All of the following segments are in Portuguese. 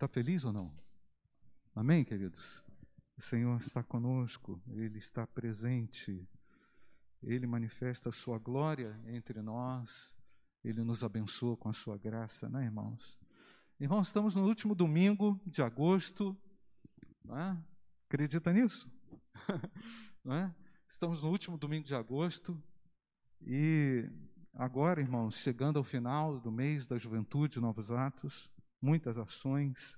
Está feliz ou não? Amém, queridos? O Senhor está conosco, Ele está presente, Ele manifesta a Sua glória entre nós, Ele nos abençoa com a Sua graça, né, irmãos? Irmãos, estamos no último domingo de agosto, é? acredita nisso? é? Estamos no último domingo de agosto e agora, irmãos, chegando ao final do mês da juventude, novos atos, muitas ações.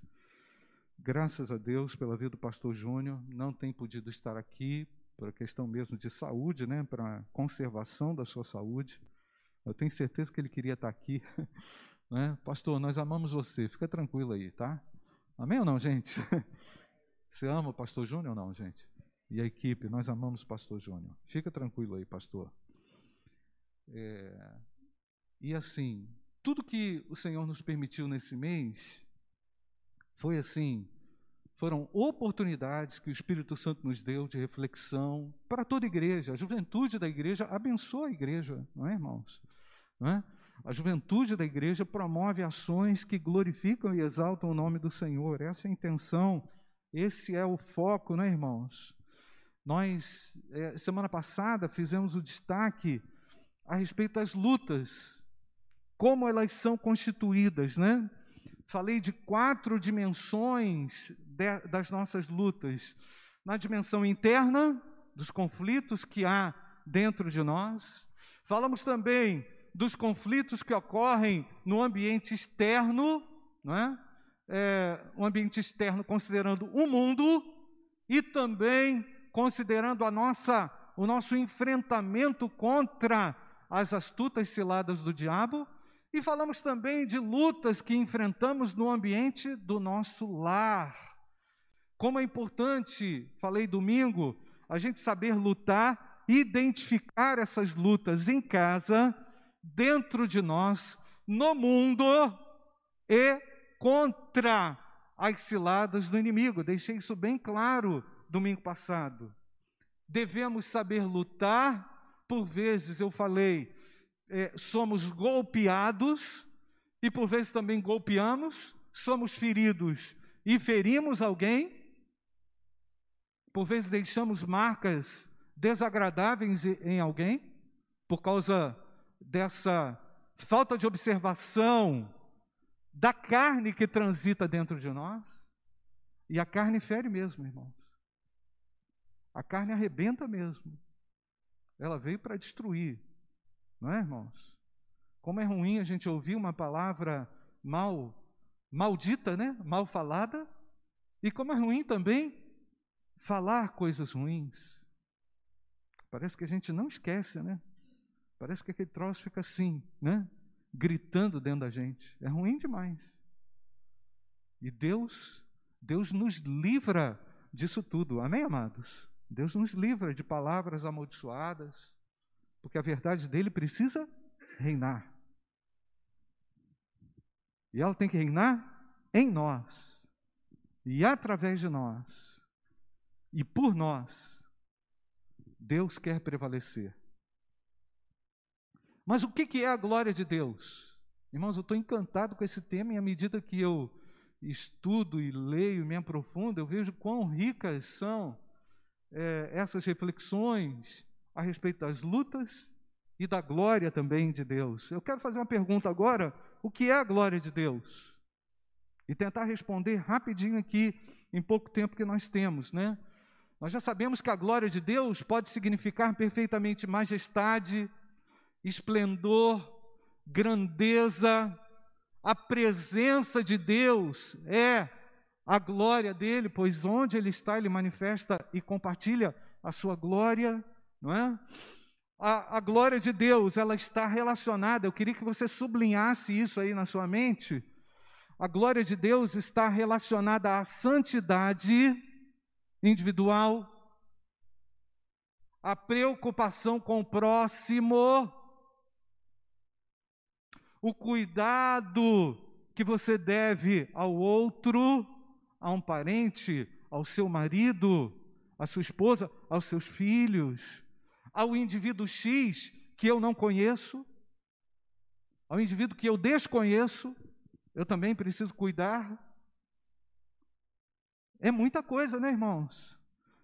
Graças a Deus pela vida do pastor Júnior, não tem podido estar aqui por questão mesmo de saúde, né, para conservação da sua saúde. Eu tenho certeza que ele queria estar aqui. Né? Pastor, nós amamos você, fica tranquilo aí, tá? Amém ou não, gente? Você ama o pastor Júnior ou não, gente? E a equipe, nós amamos o pastor Júnior. Fica tranquilo aí, pastor. É, e assim, tudo que o Senhor nos permitiu nesse mês foi assim, foram oportunidades que o Espírito Santo nos deu de reflexão para toda a igreja. A juventude da igreja abençoa a igreja, não é, irmãos? Não é? A juventude da igreja promove ações que glorificam e exaltam o nome do Senhor. Essa é a intenção, esse é o foco, não é, irmãos? Nós, é, semana passada, fizemos o destaque a respeito das lutas, como elas são constituídas, né? Falei de quatro dimensões de, das nossas lutas. Na dimensão interna, dos conflitos que há dentro de nós. Falamos também dos conflitos que ocorrem no ambiente externo, não é? É, ambiente externo considerando o mundo e também considerando a nossa, o nosso enfrentamento contra as astutas ciladas do diabo, e falamos também de lutas que enfrentamos no ambiente do nosso lar. Como é importante, falei domingo, a gente saber lutar, identificar essas lutas em casa, dentro de nós, no mundo e contra as ciladas do inimigo. Deixei isso bem claro domingo passado. Devemos saber lutar por vezes eu falei, é, somos golpeados e por vezes também golpeamos, somos feridos e ferimos alguém, por vezes deixamos marcas desagradáveis em alguém, por causa dessa falta de observação da carne que transita dentro de nós. E a carne fere mesmo, irmãos. A carne arrebenta mesmo. Ela veio para destruir, não é, irmãos? Como é ruim a gente ouvir uma palavra mal, maldita, né? Mal falada. E como é ruim também falar coisas ruins. Parece que a gente não esquece, né? Parece que aquele troço fica assim, né? Gritando dentro da gente. É ruim demais. E Deus, Deus nos livra disso tudo. Amém, amados? Deus nos livra de palavras amaldiçoadas, porque a verdade dele precisa reinar. E ela tem que reinar em nós, e através de nós, e por nós. Deus quer prevalecer. Mas o que é a glória de Deus? Irmãos, eu estou encantado com esse tema, e à medida que eu estudo e leio, me aprofundo, eu vejo quão ricas são é, essas reflexões a respeito das lutas e da glória também de Deus. Eu quero fazer uma pergunta agora: o que é a glória de Deus? E tentar responder rapidinho aqui, em pouco tempo que nós temos, né? Nós já sabemos que a glória de Deus pode significar perfeitamente majestade, esplendor, grandeza. A presença de Deus é a glória dele, pois onde ele está, ele manifesta e compartilha a sua glória, não é? A, a, glória de Deus, ela está relacionada, eu queria que você sublinhasse isso aí na sua mente. A glória de Deus está relacionada à santidade individual, à preocupação com o próximo, o cuidado que você deve ao outro, a um parente, ao seu marido, à sua esposa, aos seus filhos, ao indivíduo X que eu não conheço, ao indivíduo que eu desconheço, eu também preciso cuidar. É muita coisa, né, irmãos?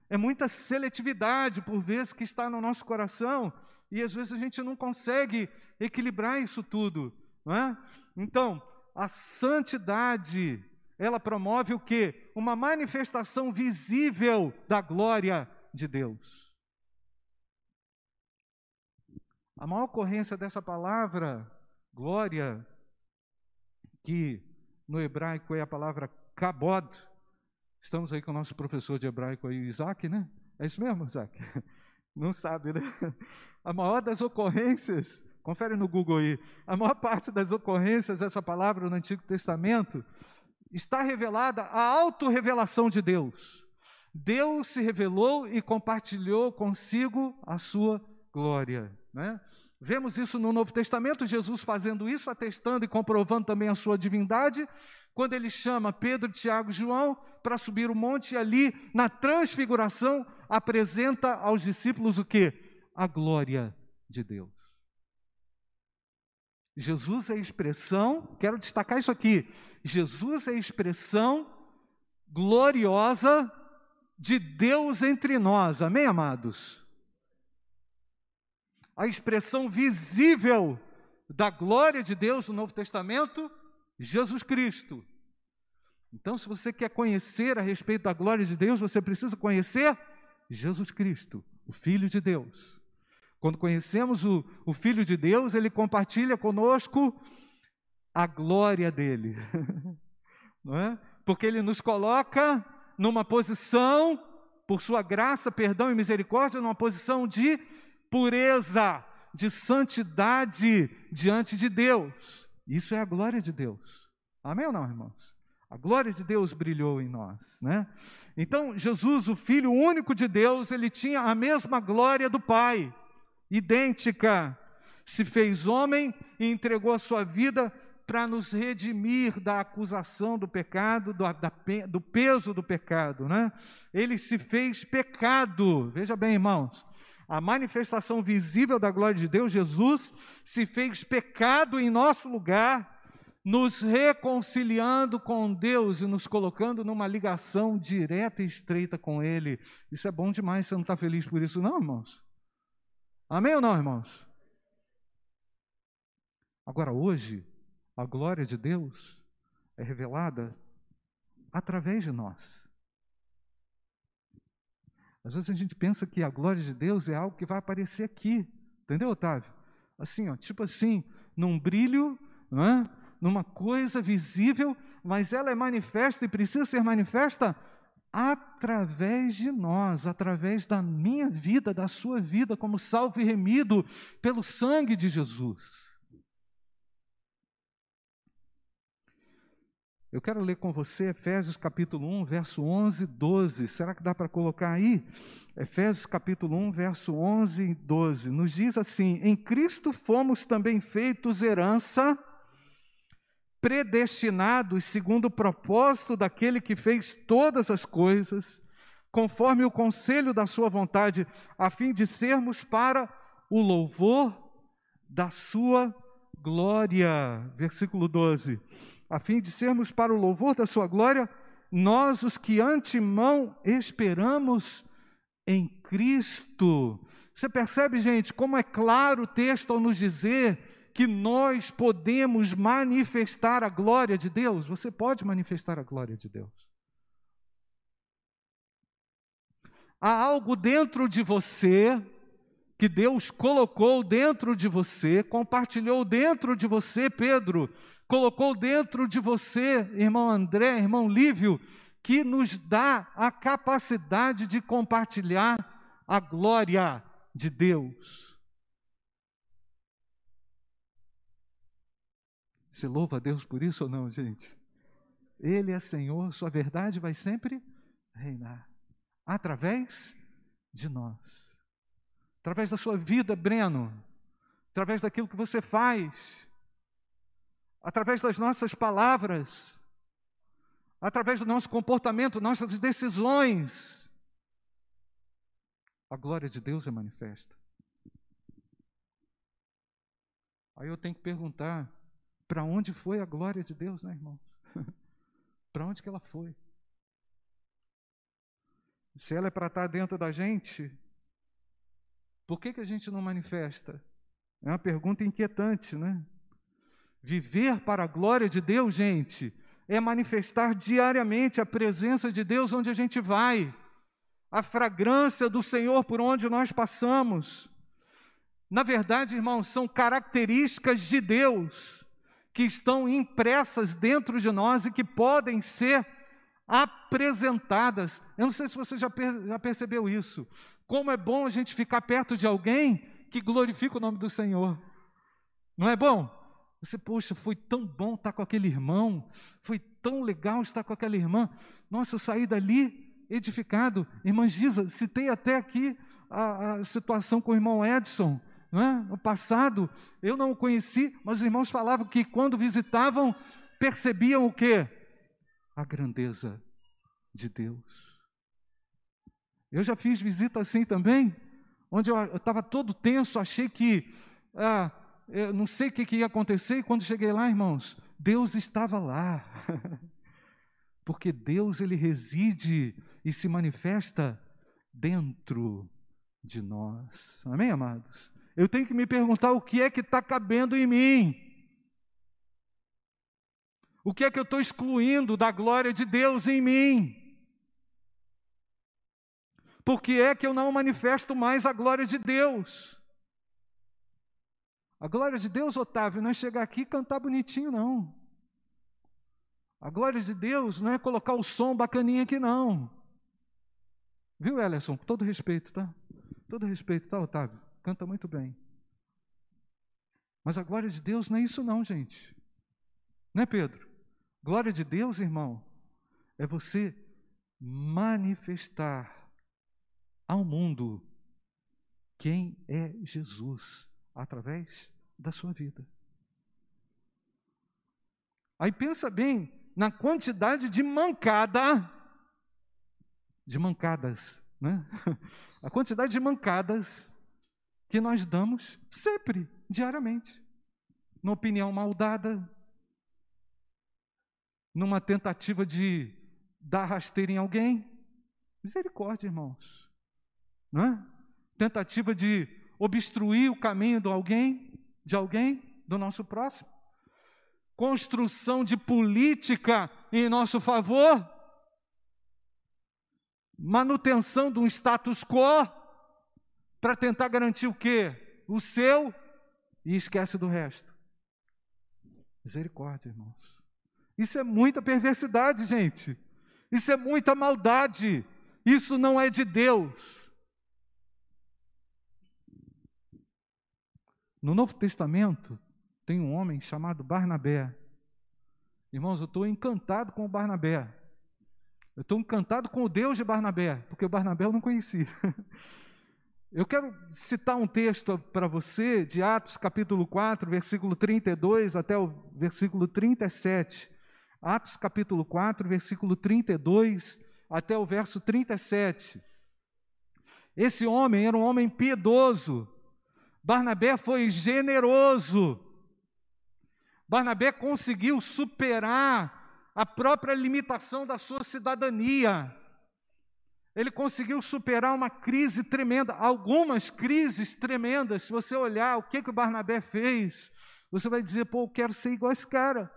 É muita seletividade, por vezes, que está no nosso coração, e às vezes a gente não consegue equilibrar isso tudo, não é? Então, a santidade, ela promove o quê? Uma manifestação visível da glória de Deus. A maior ocorrência dessa palavra, glória, que no hebraico é a palavra kabod. Estamos aí com o nosso professor de hebraico aí, Isaac, né? É isso mesmo, Isaac? Não sabe, né? A maior das ocorrências, confere no Google aí, a maior parte das ocorrências dessa palavra no Antigo Testamento está revelada a autorrevelação de Deus. Deus se revelou e compartilhou consigo a sua glória. Né? Vemos isso no Novo Testamento, Jesus fazendo isso, atestando e comprovando também a sua divindade, quando ele chama Pedro, Tiago e João para subir o monte e ali, na transfiguração, apresenta aos discípulos o que? A glória de Deus. Jesus é a expressão, quero destacar isso aqui, Jesus é a expressão gloriosa de Deus entre nós, amém, amados? A expressão visível da glória de Deus no Novo Testamento, Jesus Cristo. Então, se você quer conhecer a respeito da glória de Deus, você precisa conhecer Jesus Cristo, o Filho de Deus. Quando conhecemos o, o Filho de Deus, ele compartilha conosco a glória dele, não é? Porque ele nos coloca numa posição, por sua graça, perdão e misericórdia, numa posição de pureza, de santidade diante de Deus. Isso é a glória de Deus. Amém ou não, irmãos? A glória de Deus brilhou em nós, né? Então, Jesus, o Filho único de Deus, ele tinha a mesma glória do Pai, idêntica. Se fez homem e entregou a sua vida para nos redimir da acusação do pecado, do, da, do peso do pecado, né? Ele se fez pecado. Veja bem, irmãos, a manifestação visível da glória de Deus, Jesus se fez pecado em nosso lugar, nos reconciliando com Deus e nos colocando numa ligação direta e estreita com Ele. Isso é bom demais, você não está feliz por isso, não, irmãos? Amém ou não, irmãos? Agora, hoje, a glória de Deus é revelada através de nós. Às vezes a gente pensa que a glória de Deus é algo que vai aparecer aqui, entendeu, Otávio? Assim, ó, tipo assim, num brilho, é? numa coisa visível, mas ela é manifesta e precisa ser manifesta através de nós, através da minha vida, da sua vida, como salvo e remido pelo sangue de Jesus. Eu quero ler com você Efésios capítulo 1, verso 11 e 12. Será que dá para colocar aí? Efésios capítulo 1, verso 11 e 12. Nos diz assim: Em Cristo fomos também feitos herança, predestinados segundo o propósito daquele que fez todas as coisas, conforme o conselho da sua vontade, a fim de sermos para o louvor da sua glória. Versículo 12 a fim de sermos para o louvor da sua glória, nós os que antemão esperamos em Cristo. Você percebe, gente, como é claro o texto ao nos dizer que nós podemos manifestar a glória de Deus? Você pode manifestar a glória de Deus. Há algo dentro de você que Deus colocou dentro de você, compartilhou dentro de você, Pedro, colocou dentro de você, irmão André, irmão Lívio, que nos dá a capacidade de compartilhar a glória de Deus. Você louva a Deus por isso ou não, gente? Ele é Senhor, Sua verdade vai sempre reinar através de nós, através da sua vida, Breno, através daquilo que você faz através das nossas palavras, através do nosso comportamento, nossas decisões, a glória de Deus é manifesta. Aí eu tenho que perguntar: para onde foi a glória de Deus, né, irmãos? para onde que ela foi? se ela é para estar dentro da gente, por que, que a gente não manifesta? É uma pergunta inquietante, né? Viver para a glória de Deus, gente, é manifestar diariamente a presença de Deus onde a gente vai, a fragrância do Senhor por onde nós passamos. Na verdade, irmãos, são características de Deus que estão impressas dentro de nós e que podem ser apresentadas. Eu não sei se você já, per já percebeu isso. Como é bom a gente ficar perto de alguém que glorifica o nome do Senhor. Não é bom? Você, poxa, foi tão bom estar com aquele irmão, foi tão legal estar com aquela irmã. Nossa, eu saí dali edificado. Irmã Giza, citei até aqui a, a situação com o irmão Edson. Não é? No passado, eu não o conheci, mas os irmãos falavam que quando visitavam, percebiam o quê? A grandeza de Deus. Eu já fiz visita assim também, onde eu estava todo tenso, achei que, ah, eu não sei o que, que ia acontecer, e quando cheguei lá, irmãos, Deus estava lá. Porque Deus, Ele reside e se manifesta dentro de nós. Amém, amados? Eu tenho que me perguntar o que é que está cabendo em mim. O que é que eu estou excluindo da glória de Deus em mim? Por que é que eu não manifesto mais a glória de Deus? A glória de Deus, Otávio, não é chegar aqui e cantar bonitinho, não. A glória de Deus não é colocar o som bacaninha aqui, não. Viu, Ellison? Com todo respeito, tá? Todo respeito, tá, Otávio? Canta muito bem. Mas a glória de Deus não é isso, não, gente. Não é, Pedro? Glória de Deus, irmão, é você manifestar ao mundo quem é Jesus através da sua vida. Aí pensa bem na quantidade de mancada, de mancadas, né? A quantidade de mancadas que nós damos sempre, diariamente. Na opinião mal dada, numa tentativa de dar rasteira em alguém. Misericórdia, irmãos. Não é? Tentativa de obstruir o caminho de alguém, de alguém, do nosso próximo. Construção de política em nosso favor. Manutenção de um status quo para tentar garantir o quê? O seu e esquece do resto. Misericórdia, irmãos. Isso é muita perversidade, gente. Isso é muita maldade. Isso não é de Deus. No Novo Testamento, tem um homem chamado Barnabé. Irmãos, eu estou encantado com o Barnabé. Eu estou encantado com o Deus de Barnabé, porque o Barnabé eu não conhecia. Eu quero citar um texto para você de Atos capítulo 4, versículo 32 até o versículo 37. Atos capítulo 4, versículo 32 até o verso 37. Esse homem era um homem piedoso. Barnabé foi generoso. Barnabé conseguiu superar a própria limitação da sua cidadania. Ele conseguiu superar uma crise tremenda, algumas crises tremendas. Se você olhar o que, que o Barnabé fez, você vai dizer: pô, eu quero ser igual a esse cara.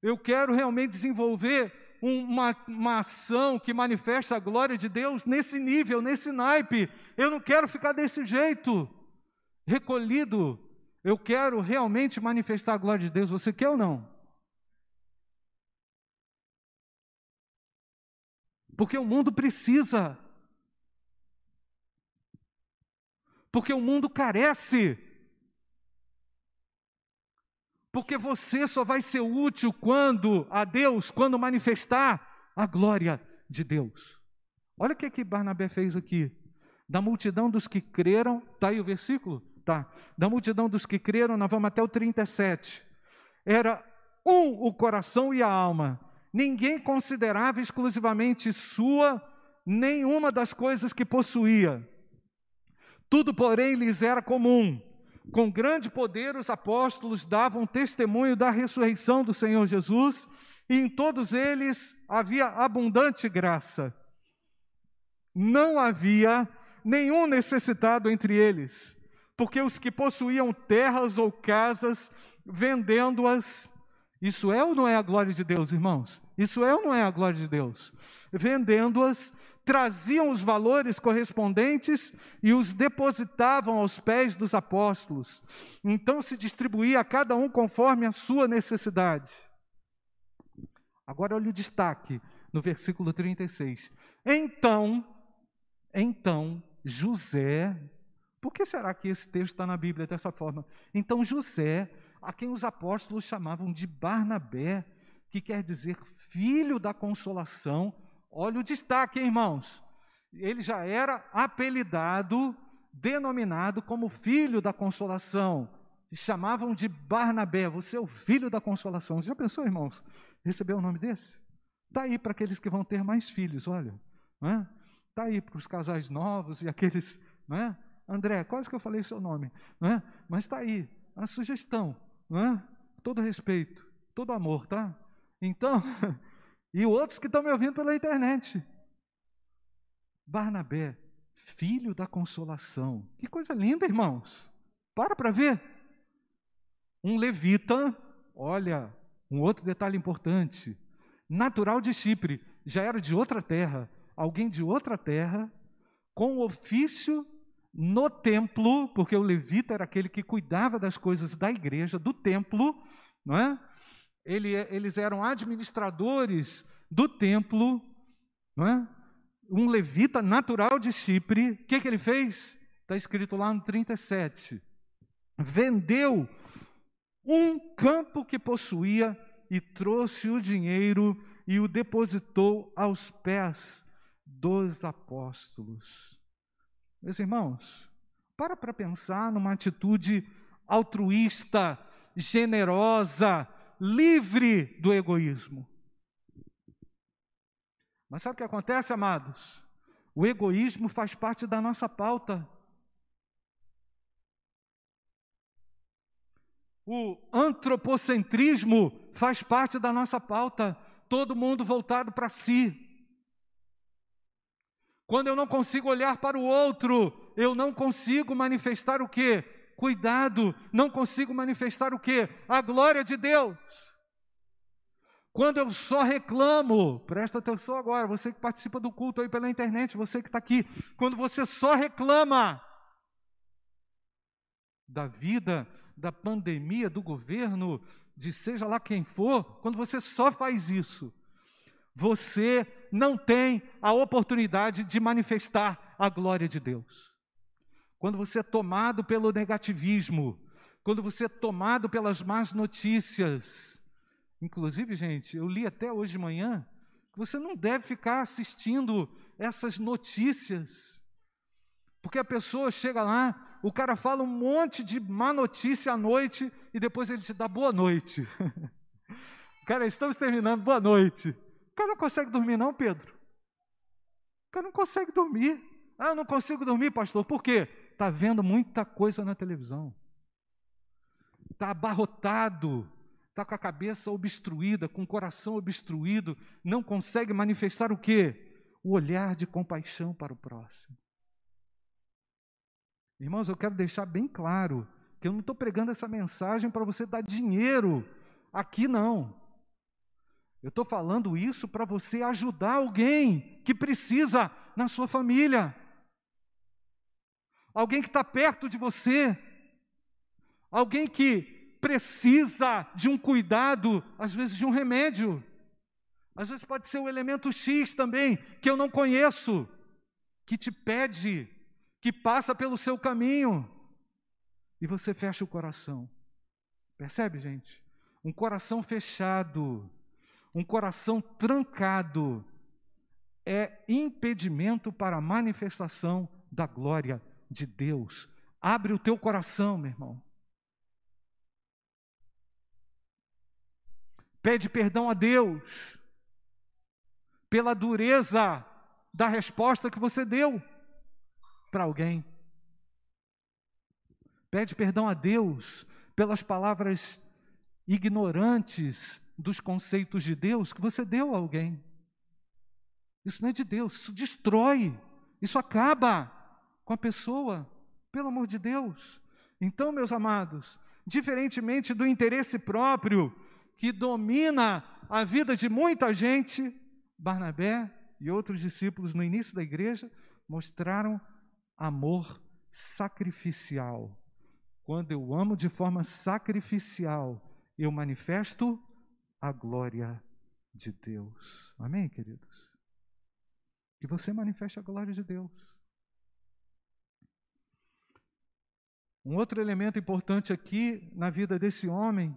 Eu quero realmente desenvolver uma, uma ação que manifesta a glória de Deus nesse nível, nesse naipe. Eu não quero ficar desse jeito, recolhido. Eu quero realmente manifestar a glória de Deus. Você quer ou não? Porque o mundo precisa. Porque o mundo carece porque você só vai ser útil quando a Deus, quando manifestar a glória de Deus. Olha o que, que Barnabé fez aqui. Da multidão dos que creram, está aí o versículo? Tá. Da multidão dos que creram, nós vamos até o 37. Era um o coração e a alma. Ninguém considerava exclusivamente sua nenhuma das coisas que possuía. Tudo, porém, lhes era comum. Com grande poder, os apóstolos davam testemunho da ressurreição do Senhor Jesus, e em todos eles havia abundante graça. não havia nenhum necessitado entre eles, porque os que possuíam terras ou casas, vendendo-as, isso é ou não é a glória de Deus, irmãos? Isso é ou não é a glória de Deus? Vendendo-as, traziam os valores correspondentes e os depositavam aos pés dos apóstolos. Então se distribuía a cada um conforme a sua necessidade. Agora olha o destaque no versículo 36. Então, então José, por que será que esse texto está na Bíblia dessa forma? Então José, a quem os apóstolos chamavam de Barnabé, que quer dizer filho da consolação, olha o destaque, irmãos. Ele já era apelidado, denominado como filho da consolação. Chamavam de Barnabé, você é o filho da consolação. Você já pensou, irmãos, receber o um nome desse? Está aí para aqueles que vão ter mais filhos, olha. Está é? Tá aí para os casais novos e aqueles. Não é? André, quase que eu falei seu nome. Não é? Mas está aí a sugestão. Não é? Todo respeito, todo amor, tá? Então, e outros que estão me ouvindo pela internet. Barnabé, filho da consolação. Que coisa linda, irmãos. Para para ver. Um levita, olha, um outro detalhe importante natural de Chipre, já era de outra terra, alguém de outra terra, com ofício no templo, porque o levita era aquele que cuidava das coisas da igreja, do templo, não é? Ele, eles eram administradores do templo, é? Um levita natural de Chipre, o que, que ele fez? Está escrito lá no 37. Vendeu um campo que possuía e trouxe o dinheiro e o depositou aos pés dos apóstolos. Meus irmãos, para para pensar numa atitude altruísta, generosa, livre do egoísmo. Mas sabe o que acontece, amados? O egoísmo faz parte da nossa pauta. O antropocentrismo faz parte da nossa pauta. Todo mundo voltado para si. Quando eu não consigo olhar para o outro, eu não consigo manifestar o quê? Cuidado, não consigo manifestar o quê? A glória de Deus. Quando eu só reclamo, presta atenção agora, você que participa do culto aí pela internet, você que está aqui, quando você só reclama da vida, da pandemia, do governo, de seja lá quem for, quando você só faz isso, você não tem a oportunidade de manifestar a glória de Deus. Quando você é tomado pelo negativismo, quando você é tomado pelas más notícias, inclusive, gente, eu li até hoje de manhã, que você não deve ficar assistindo essas notícias, porque a pessoa chega lá, o cara fala um monte de má notícia à noite e depois ele te dá boa noite. cara, estamos terminando, boa noite. O cara não consegue dormir, não, Pedro? O cara não consegue dormir. Ah, eu não consigo dormir, pastor. Por quê? Está vendo muita coisa na televisão. Está abarrotado, está com a cabeça obstruída, com o coração obstruído, não consegue manifestar o quê? O olhar de compaixão para o próximo. Irmãos, eu quero deixar bem claro que eu não estou pregando essa mensagem para você dar dinheiro aqui, não. Eu estou falando isso para você ajudar alguém que precisa na sua família, alguém que está perto de você, alguém que precisa de um cuidado, às vezes de um remédio, às vezes pode ser o elemento X também, que eu não conheço, que te pede que passa pelo seu caminho e você fecha o coração. Percebe, gente? Um coração fechado, um coração trancado é impedimento para a manifestação da glória de Deus. Abre o teu coração, meu irmão. Pede perdão a Deus pela dureza da resposta que você deu para alguém. Pede perdão a Deus pelas palavras ignorantes dos conceitos de Deus que você deu a alguém. Isso não é de Deus, isso destrói, Isso acaba com a pessoa, pelo amor de Deus. Então, meus amados, diferentemente do interesse próprio que domina a vida de muita gente, Barnabé e outros discípulos no início da igreja mostraram amor sacrificial. Quando eu amo de forma sacrificial, eu manifesto a glória de Deus. Amém, queridos? Que você manifeste a glória de Deus. Um outro elemento importante aqui na vida desse homem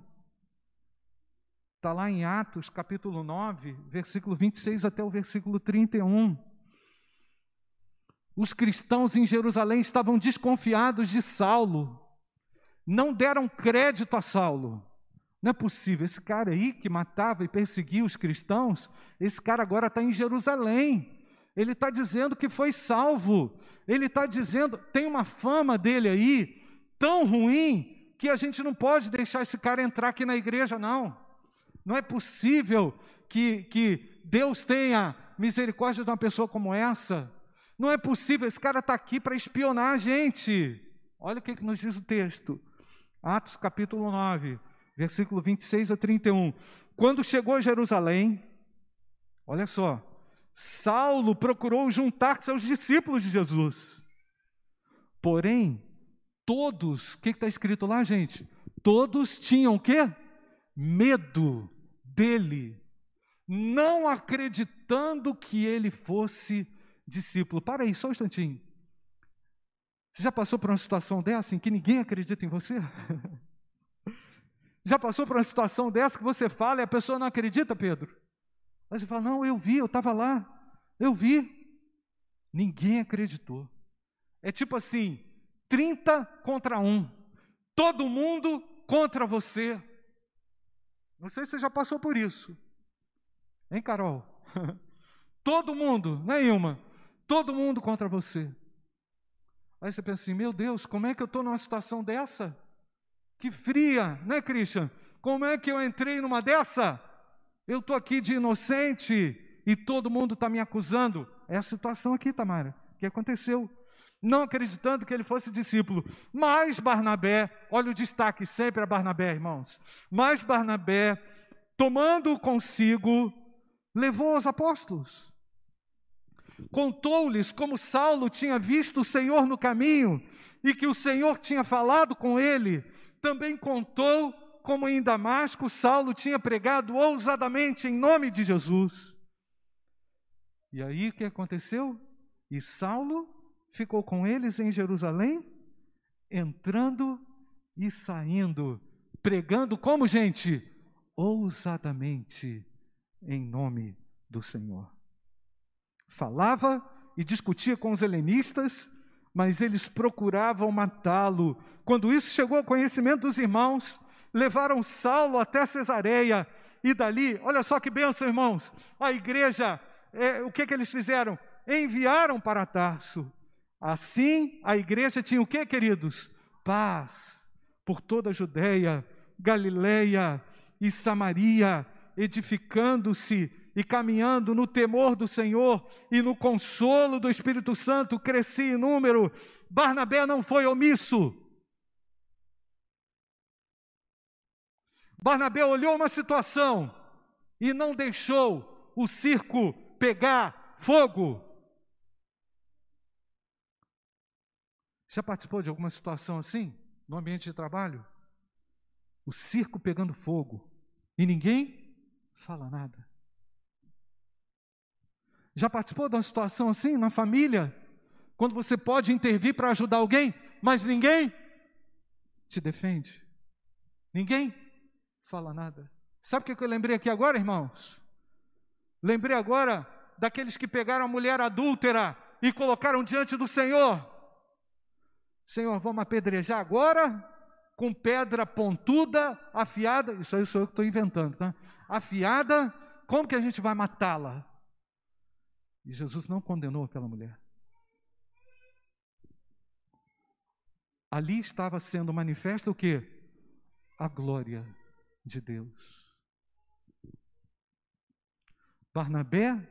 está lá em Atos, capítulo 9, versículo 26 até o versículo 31. Os cristãos em Jerusalém estavam desconfiados de Saulo, não deram crédito a Saulo. Não é possível, esse cara aí que matava e perseguia os cristãos, esse cara agora está em Jerusalém. Ele está dizendo que foi salvo. Ele está dizendo, tem uma fama dele aí tão ruim que a gente não pode deixar esse cara entrar aqui na igreja, não. Não é possível que, que Deus tenha misericórdia de uma pessoa como essa. Não é possível, esse cara está aqui para espionar a gente. Olha o que, que nos diz o texto. Atos capítulo 9, versículo 26 a 31. Quando chegou a Jerusalém, olha só, Saulo procurou juntar-se aos discípulos de Jesus. Porém, todos, o que está escrito lá, gente? Todos tinham o quê? Medo dele, não acreditando que ele fosse discípulo. Para aí, só um instantinho. Você já passou por uma situação dessa em que ninguém acredita em você? já passou por uma situação dessa que você fala e a pessoa não acredita, Pedro? Aí você fala: Não, eu vi, eu estava lá, eu vi. Ninguém acreditou. É tipo assim: 30 contra 1. Todo mundo contra você. Não sei se você já passou por isso. Hein, Carol? Todo mundo, né, Ilma? Todo mundo contra você. Aí você pensa assim: meu Deus, como é que eu estou numa situação dessa? Que fria, né, Christian? Como é que eu entrei numa dessa? Eu estou aqui de inocente e todo mundo está me acusando. É a situação aqui, Tamara, que aconteceu. Não acreditando que ele fosse discípulo. Mas Barnabé, olha o destaque sempre a Barnabé, irmãos. Mas Barnabé, tomando consigo, levou os apóstolos contou-lhes como Saulo tinha visto o Senhor no caminho e que o Senhor tinha falado com ele. Também contou como em Damasco Saulo tinha pregado ousadamente em nome de Jesus. E aí o que aconteceu? E Saulo ficou com eles em Jerusalém, entrando e saindo, pregando como gente? Ousadamente em nome do Senhor falava e discutia com os helenistas, mas eles procuravam matá-lo. Quando isso chegou ao conhecimento dos irmãos, levaram Saulo até Cesareia e dali, olha só que benção, irmãos, a igreja, é, o que, que eles fizeram? Enviaram para Tarso. Assim, a igreja tinha o que, queridos? Paz por toda a Judéia, Galileia e Samaria, edificando-se e caminhando no temor do Senhor e no consolo do Espírito Santo, cresci em número. Barnabé não foi omisso. Barnabé olhou uma situação e não deixou o circo pegar fogo. Já participou de alguma situação assim, no ambiente de trabalho? O circo pegando fogo e ninguém fala nada. Já participou de uma situação assim na família? Quando você pode intervir para ajudar alguém, mas ninguém te defende. Ninguém fala nada. Sabe o que eu lembrei aqui agora, irmãos? Lembrei agora daqueles que pegaram a mulher adúltera e colocaram diante do Senhor. Senhor, vamos apedrejar agora com pedra pontuda, afiada. Isso aí sou eu que estou inventando, tá? Afiada, como que a gente vai matá-la? E Jesus não condenou aquela mulher. Ali estava sendo manifesta o que? A glória de Deus. Barnabé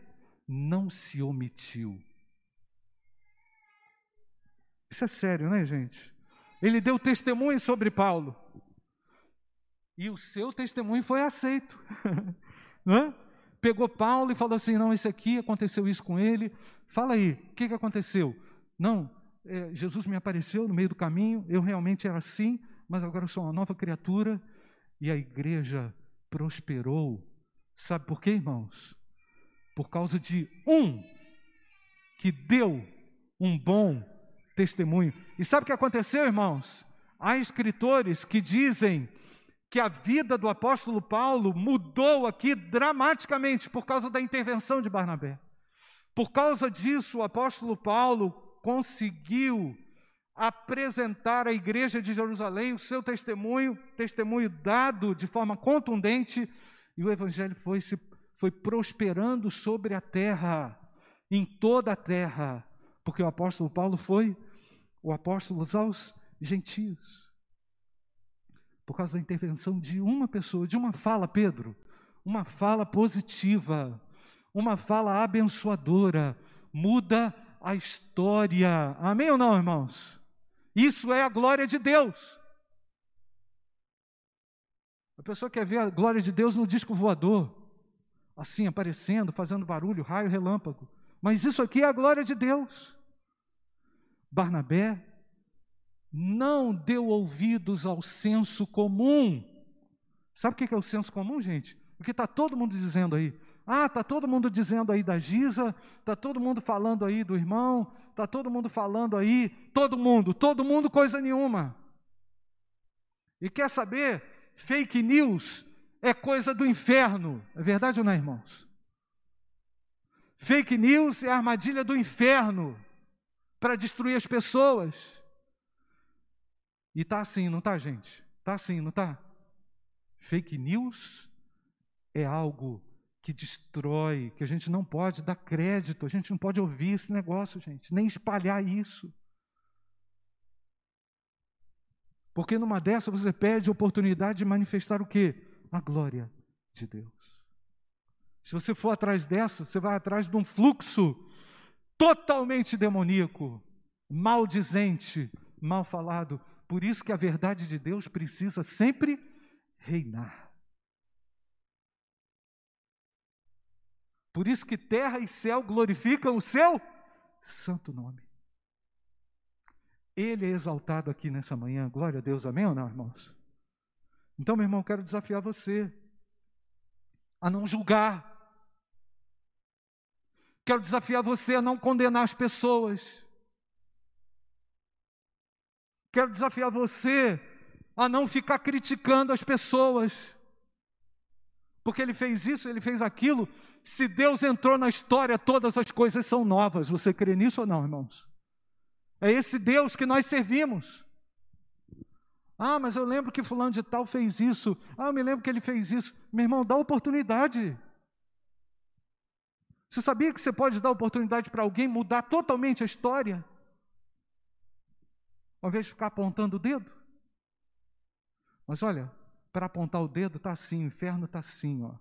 não se omitiu. Isso é sério, né, gente? Ele deu testemunho sobre Paulo. E o seu testemunho foi aceito. é? Pegou Paulo e falou assim: não, esse aqui aconteceu isso com ele. Fala aí, o que, que aconteceu? Não, é, Jesus me apareceu no meio do caminho, eu realmente era assim, mas agora eu sou uma nova criatura. E a igreja prosperou. Sabe por quê, irmãos? Por causa de um que deu um bom testemunho. E sabe o que aconteceu, irmãos? Há escritores que dizem que a vida do apóstolo Paulo mudou aqui dramaticamente por causa da intervenção de Barnabé. Por causa disso, o apóstolo Paulo conseguiu apresentar à igreja de Jerusalém o seu testemunho, testemunho dado de forma contundente, e o evangelho foi se foi prosperando sobre a terra, em toda a terra, porque o apóstolo Paulo foi o apóstolo aos gentios. Por causa da intervenção de uma pessoa, de uma fala, Pedro, uma fala positiva, uma fala abençoadora, muda a história. Amém ou não, irmãos? Isso é a glória de Deus. A pessoa quer ver a glória de Deus no disco voador, assim aparecendo, fazendo barulho, raio, relâmpago. Mas isso aqui é a glória de Deus. Barnabé não deu ouvidos ao senso comum. Sabe o que é o senso comum, gente? O que está todo mundo dizendo aí? Ah, está todo mundo dizendo aí da Giza, está todo mundo falando aí do irmão, está todo mundo falando aí, todo mundo, todo mundo coisa nenhuma. E quer saber? Fake news é coisa do inferno. É verdade ou não, irmãos? Fake news é armadilha do inferno para destruir as pessoas. E tá assim, não tá, gente? Tá assim, não tá? Fake news é algo que destrói, que a gente não pode dar crédito, a gente não pode ouvir esse negócio, gente, nem espalhar isso. Porque numa dessa você perde a oportunidade de manifestar o quê? A glória de Deus. Se você for atrás dessa, você vai atrás de um fluxo totalmente demoníaco, maldizente, mal falado. Por isso que a verdade de Deus precisa sempre reinar. Por isso que terra e céu glorificam o seu santo nome. Ele é exaltado aqui nessa manhã. Glória a Deus, amém ou não, irmãos? Então, meu irmão, quero desafiar você a não julgar. Quero desafiar você a não condenar as pessoas. Quero desafiar você a não ficar criticando as pessoas. Porque ele fez isso, ele fez aquilo. Se Deus entrou na história, todas as coisas são novas. Você crê nisso ou não, irmãos? É esse Deus que nós servimos. Ah, mas eu lembro que fulano de tal fez isso. Ah, eu me lembro que ele fez isso. Meu irmão, dá oportunidade. Você sabia que você pode dar oportunidade para alguém mudar totalmente a história? Ao invés de ficar apontando o dedo? Mas olha, para apontar o dedo está assim, o inferno está assim, ó.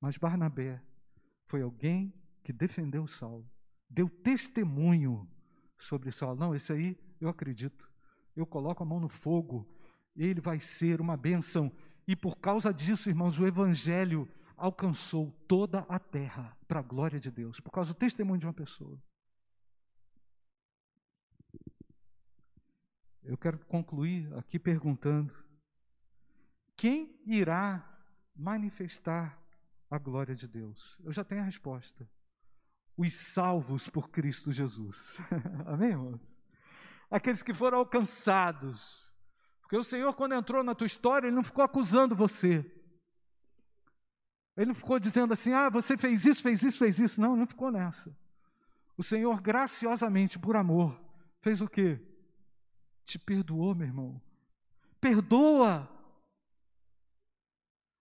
Mas Barnabé foi alguém que defendeu Saulo, deu testemunho sobre Saulo. Não, esse aí eu acredito eu coloco a mão no fogo, ele vai ser uma bênção. E por causa disso, irmãos, o Evangelho alcançou toda a terra para a glória de Deus, por causa do testemunho de uma pessoa. Eu quero concluir aqui perguntando: quem irá manifestar a glória de Deus? Eu já tenho a resposta. Os salvos por Cristo Jesus. Amém, irmãos? aqueles que foram alcançados. Porque o Senhor, quando entrou na tua história, Ele não ficou acusando você. Ele não ficou dizendo assim, ah, você fez isso, fez isso, fez isso. Não, não ficou nessa. O Senhor, graciosamente, por amor, fez o quê? Te perdoou, meu irmão. Perdoa.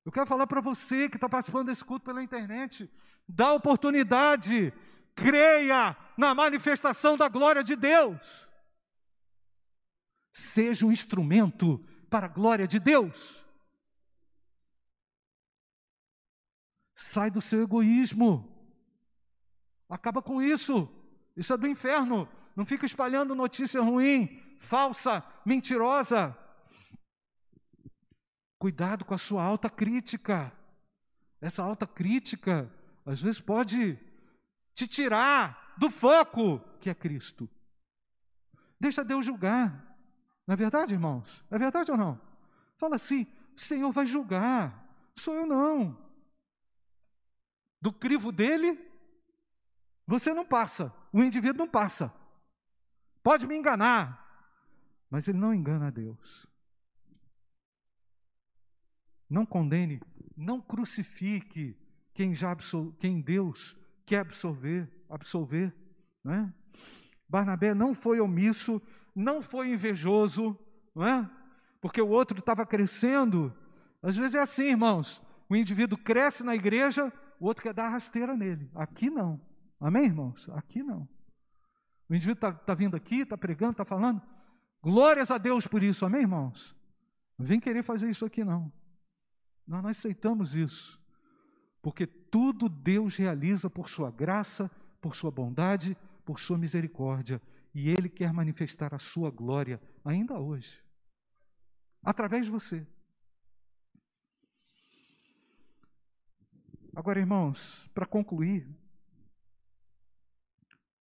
Eu quero falar para você que está participando desse culto pela internet. Dá oportunidade. Creia na manifestação da glória de Deus seja um instrumento para a glória de Deus. Sai do seu egoísmo. Acaba com isso. Isso é do inferno. Não fica espalhando notícia ruim, falsa, mentirosa. Cuidado com a sua alta crítica. Essa alta crítica, às vezes, pode te tirar do foco que é Cristo. Deixa Deus julgar. Não é verdade, irmãos? É verdade ou não? Fala assim: o Senhor vai julgar, sou eu não. Do crivo dele, você não passa, o indivíduo não passa. Pode me enganar, mas ele não engana a Deus. Não condene, não crucifique quem já absol, quem Deus quer absolver, absolver, não é? Barnabé não foi omisso, não foi invejoso, não é? Porque o outro estava crescendo. Às vezes é assim, irmãos. O indivíduo cresce na igreja, o outro quer dar rasteira nele. Aqui não. Amém, irmãos? Aqui não. O indivíduo está tá vindo aqui, está pregando, está falando. Glórias a Deus por isso, amém, irmãos? Não vem querer fazer isso aqui, não. Nós não aceitamos isso. Porque tudo Deus realiza por sua graça, por sua bondade, por sua misericórdia. E Ele quer manifestar a sua glória ainda hoje, através de você. Agora, irmãos, para concluir,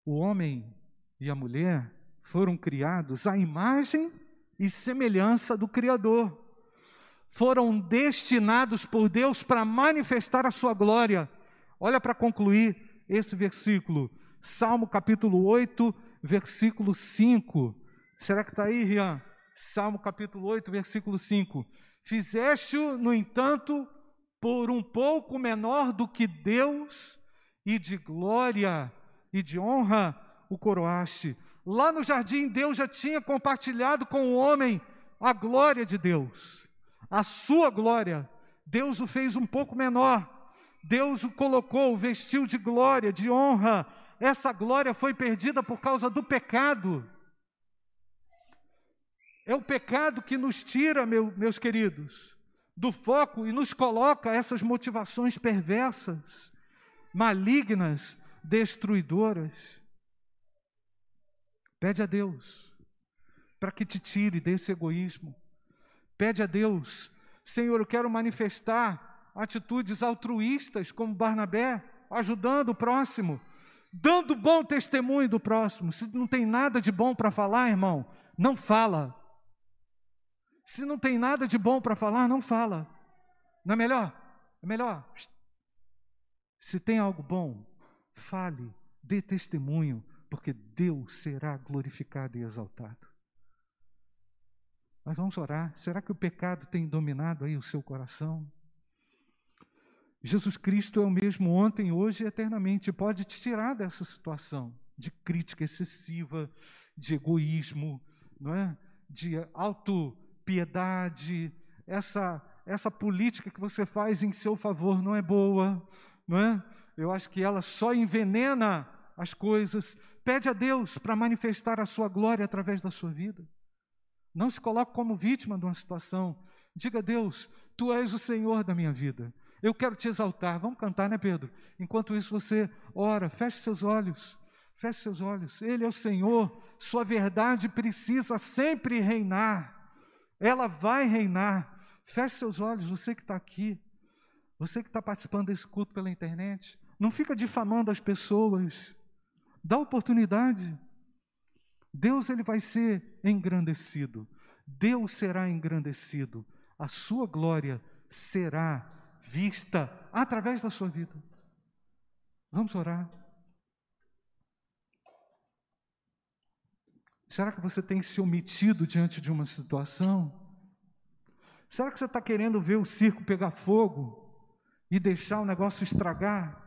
o homem e a mulher foram criados à imagem e semelhança do Criador. Foram destinados por Deus para manifestar a sua glória. Olha para concluir esse versículo. Salmo capítulo 8, versículo 5. Será que está aí, Rian? Salmo capítulo 8, versículo 5. Fizeste-o, no entanto, por um pouco menor do que Deus, e de glória e de honra o coroaste. Lá no jardim, Deus já tinha compartilhado com o homem a glória de Deus, a sua glória. Deus o fez um pouco menor. Deus o colocou, vestiu de glória, de honra. Essa glória foi perdida por causa do pecado. É o pecado que nos tira, meu, meus queridos, do foco e nos coloca essas motivações perversas, malignas, destruidoras. Pede a Deus para que te tire desse egoísmo. Pede a Deus, Senhor, eu quero manifestar atitudes altruístas como Barnabé, ajudando o próximo, dando bom testemunho do próximo. Se não tem nada de bom para falar, irmão, não fala. Se não tem nada de bom para falar, não fala. Não é melhor? É melhor. Se tem algo bom, fale, dê testemunho, porque Deus será glorificado e exaltado. Nós vamos orar. Será que o pecado tem dominado aí o seu coração? Jesus Cristo é o mesmo ontem, hoje e eternamente. Pode te tirar dessa situação de crítica excessiva, de egoísmo, não é? De autopiedade. Essa essa política que você faz em seu favor não é boa, não é? Eu acho que ela só envenena as coisas. Pede a Deus para manifestar a sua glória através da sua vida. Não se coloque como vítima de uma situação. Diga a Deus: Tu és o Senhor da minha vida. Eu quero te exaltar. Vamos cantar, né, Pedro? Enquanto isso, você ora, feche seus olhos. Feche seus olhos. Ele é o Senhor. Sua verdade precisa sempre reinar. Ela vai reinar. Feche seus olhos, você que está aqui. Você que está participando desse culto pela internet. Não fica difamando as pessoas. Dá oportunidade. Deus ele vai ser engrandecido. Deus será engrandecido. A sua glória será vista através da sua vida. Vamos orar. Será que você tem se omitido diante de uma situação? Será que você está querendo ver o circo pegar fogo e deixar o negócio estragar?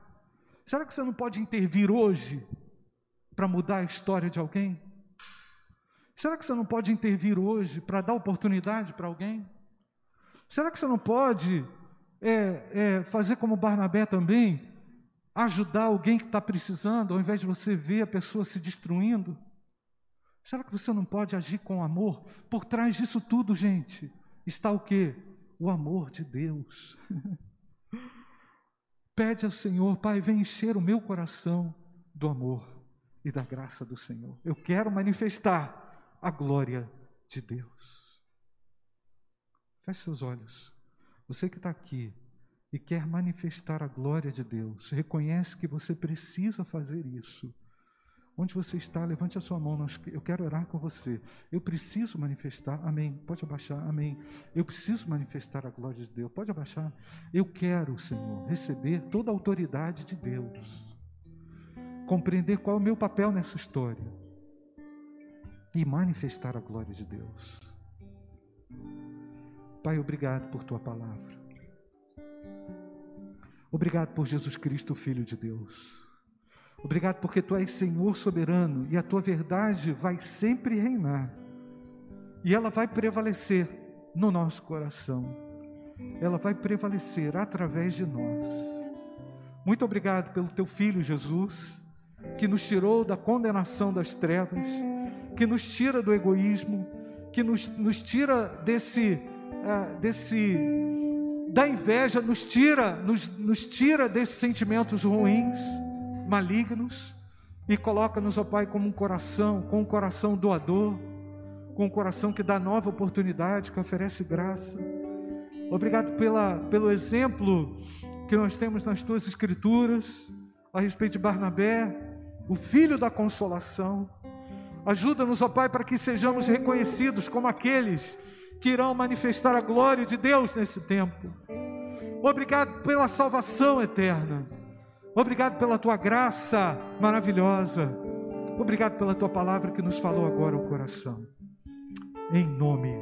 Será que você não pode intervir hoje para mudar a história de alguém? Será que você não pode intervir hoje para dar oportunidade para alguém? Será que você não pode é, é, fazer como Barnabé também, ajudar alguém que está precisando, ao invés de você ver a pessoa se destruindo? Será que você não pode agir com amor? Por trás disso tudo, gente, está o quê? O amor de Deus. Pede ao Senhor, Pai, vem encher o meu coração do amor. e da graça do Senhor. Eu quero manifestar a glória de Deus. Feche seus olhos. Você que está aqui e quer manifestar a glória de Deus, reconhece que você precisa fazer isso. Onde você está, levante a sua mão. Eu quero orar com você. Eu preciso manifestar. Amém. Pode abaixar. Amém. Eu preciso manifestar a glória de Deus. Pode abaixar. Eu quero, Senhor, receber toda a autoridade de Deus. Compreender qual é o meu papel nessa história. E manifestar a glória de Deus. Pai, obrigado por tua palavra. Obrigado por Jesus Cristo, Filho de Deus. Obrigado porque tu és Senhor soberano e a tua verdade vai sempre reinar. E ela vai prevalecer no nosso coração. Ela vai prevalecer através de nós. Muito obrigado pelo teu filho Jesus, que nos tirou da condenação das trevas, que nos tira do egoísmo, que nos, nos tira desse, uh, desse da inveja, nos tira, nos, nos tira desses sentimentos ruins malignos e coloca-nos, ó Pai, como um coração, com um coração doador, com um coração que dá nova oportunidade, que oferece graça. Obrigado pela, pelo exemplo que nós temos nas tuas escrituras a respeito de Barnabé, o filho da consolação. Ajuda-nos, ó Pai, para que sejamos reconhecidos como aqueles que irão manifestar a glória de Deus nesse tempo. Obrigado pela salvação eterna. Obrigado pela tua graça maravilhosa. Obrigado pela tua palavra que nos falou agora ao coração. Em nome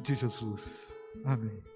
de Jesus. Amém.